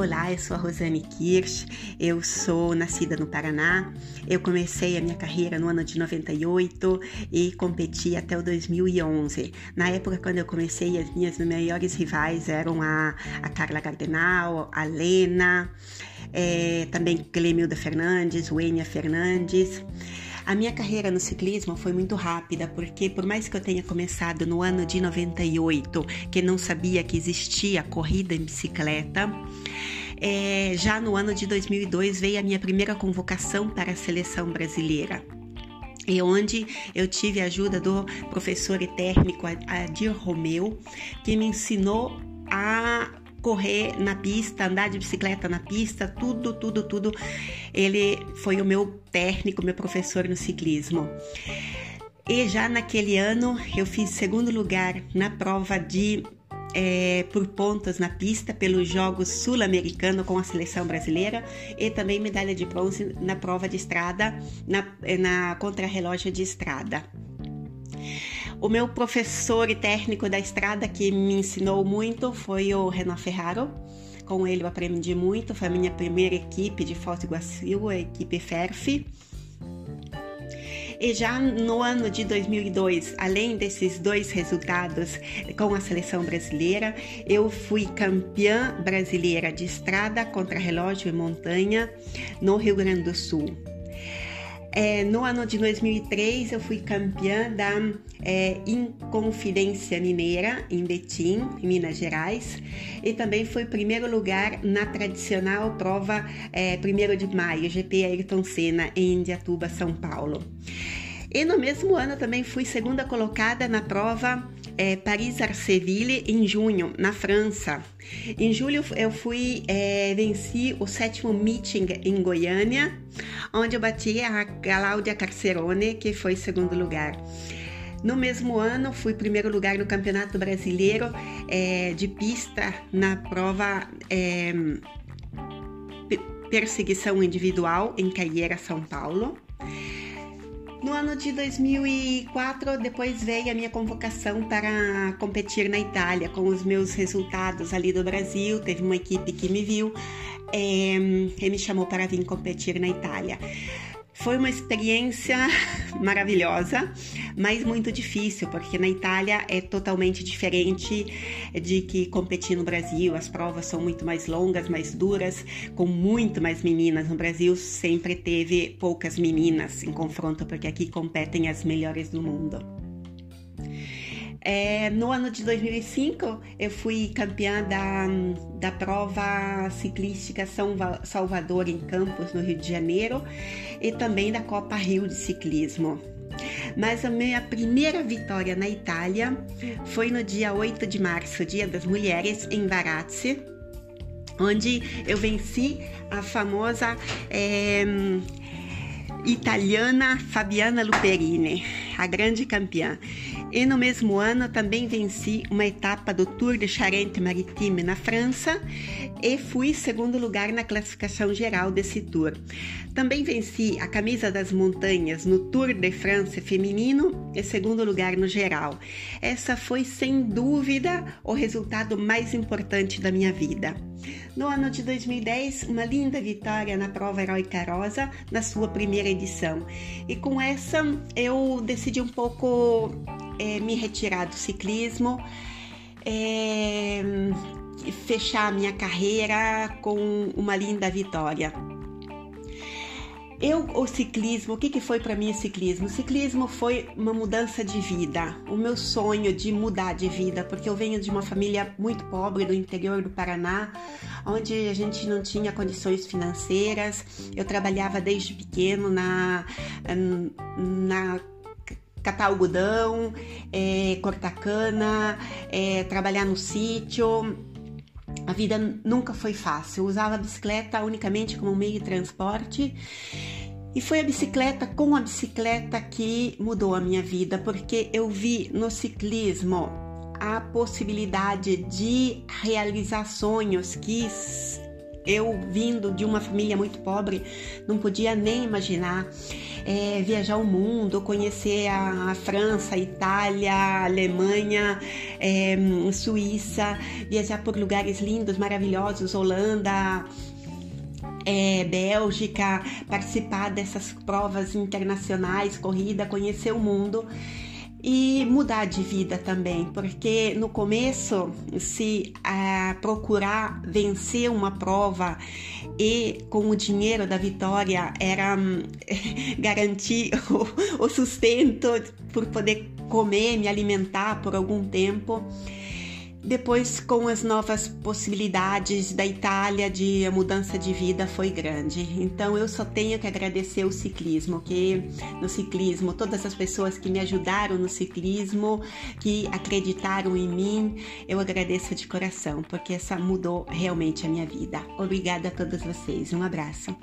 Olá, eu sou a Rosane Kirsch, eu sou nascida no Paraná. Eu comecei a minha carreira no ano de 98 e competi até o 2011. Na época, quando eu comecei, as minhas maiores rivais eram a, a Carla Gardenal, a Lena, é, também Clemilda Fernandes, Wênia Fernandes. A minha carreira no ciclismo foi muito rápida, porque por mais que eu tenha começado no ano de 98, que não sabia que existia corrida em bicicleta, é, já no ano de 2002 veio a minha primeira convocação para a seleção brasileira e onde eu tive a ajuda do professor e técnico Adir Romeu, que me ensinou a correr na pista, andar de bicicleta na pista, tudo, tudo, tudo. Ele foi o meu técnico, meu professor no ciclismo. E já naquele ano eu fiz segundo lugar na prova de é, por pontos na pista pelos Jogos Sul-Americanos com a seleção brasileira e também medalha de bronze na prova de estrada, na, na contrarrelógio de estrada. O meu professor e técnico da estrada que me ensinou muito foi o Renan Ferraro. Com ele eu aprendi muito, foi a minha primeira equipe de Foz do Iguaçu, a equipe FERF. E já no ano de 2002, além desses dois resultados com a seleção brasileira, eu fui campeã brasileira de estrada contra relógio e montanha no Rio Grande do Sul. É, no ano de 2003, eu fui campeã da é, Inconfidência Mineira, em Betim, em Minas Gerais, e também fui primeiro lugar na tradicional prova é, 1 de maio, GP Ayrton Senna, em Indiatuba, São Paulo. E no mesmo ano também fui segunda colocada na prova é, Paris-Arceville em junho, na França. Em julho eu fui é, venci o sétimo meeting em Goiânia, onde eu bati a Cláudia Carcerone, que foi segundo lugar. No mesmo ano, fui primeiro lugar no Campeonato Brasileiro é, de Pista na prova é, Perseguição Individual em Caieira, São Paulo. No ano de 2004, depois veio a minha convocação para competir na Itália, com os meus resultados ali do Brasil. Teve uma equipe que me viu é, e me chamou para vir competir na Itália. Foi uma experiência maravilhosa, mas muito difícil, porque na Itália é totalmente diferente de que competir no Brasil. As provas são muito mais longas, mais duras, com muito mais meninas. No Brasil sempre teve poucas meninas em confronto, porque aqui competem as melhores do mundo. É, no ano de 2005, eu fui campeã da, da prova ciclística São Salvador em Campos, no Rio de Janeiro, e também da Copa Rio de Ciclismo. Mas a minha primeira vitória na Itália foi no dia 8 de março, Dia das Mulheres, em Varazze, onde eu venci a famosa é, italiana Fabiana Luperini, a grande campeã. E no mesmo ano também venci uma etapa do Tour de Charente-Maritime na França e fui segundo lugar na classificação geral desse tour. Também venci a camisa das montanhas no Tour de France feminino e segundo lugar no geral. Essa foi sem dúvida o resultado mais importante da minha vida. No ano de 2010, uma linda vitória na prova Heróica Rosa, na sua primeira edição. E com essa eu decidi um pouco é, me retirar do ciclismo, é, fechar a minha carreira com uma linda vitória. Eu, o ciclismo, o que, que foi para mim o ciclismo? O ciclismo foi uma mudança de vida, o meu sonho de mudar de vida, porque eu venho de uma família muito pobre do interior do Paraná, onde a gente não tinha condições financeiras. Eu trabalhava desde pequeno na, na catar algodão, é, cortar cana, é, trabalhar no sítio. A vida nunca foi fácil. Eu usava a bicicleta unicamente como meio de transporte. E foi a bicicleta com a bicicleta que mudou a minha vida, porque eu vi no ciclismo a possibilidade de realizar sonhos que eu vindo de uma família muito pobre, não podia nem imaginar é, viajar o mundo, conhecer a, França, a Itália, a Alemanha, é, Suíça, viajar por lugares lindos, maravilhosos, Holanda, é, Bélgica, participar dessas provas internacionais, corrida, conhecer o mundo e mudar de vida também, porque no começo, se ah, procurar vencer uma prova e com o dinheiro da vitória era hum, garantir o, o sustento por poder comer, me alimentar por algum tempo depois, com as novas possibilidades da Itália de mudança de vida, foi grande. Então, eu só tenho que agradecer o ciclismo, que no ciclismo, todas as pessoas que me ajudaram no ciclismo, que acreditaram em mim, eu agradeço de coração, porque essa mudou realmente a minha vida. Obrigada a todos vocês. Um abraço.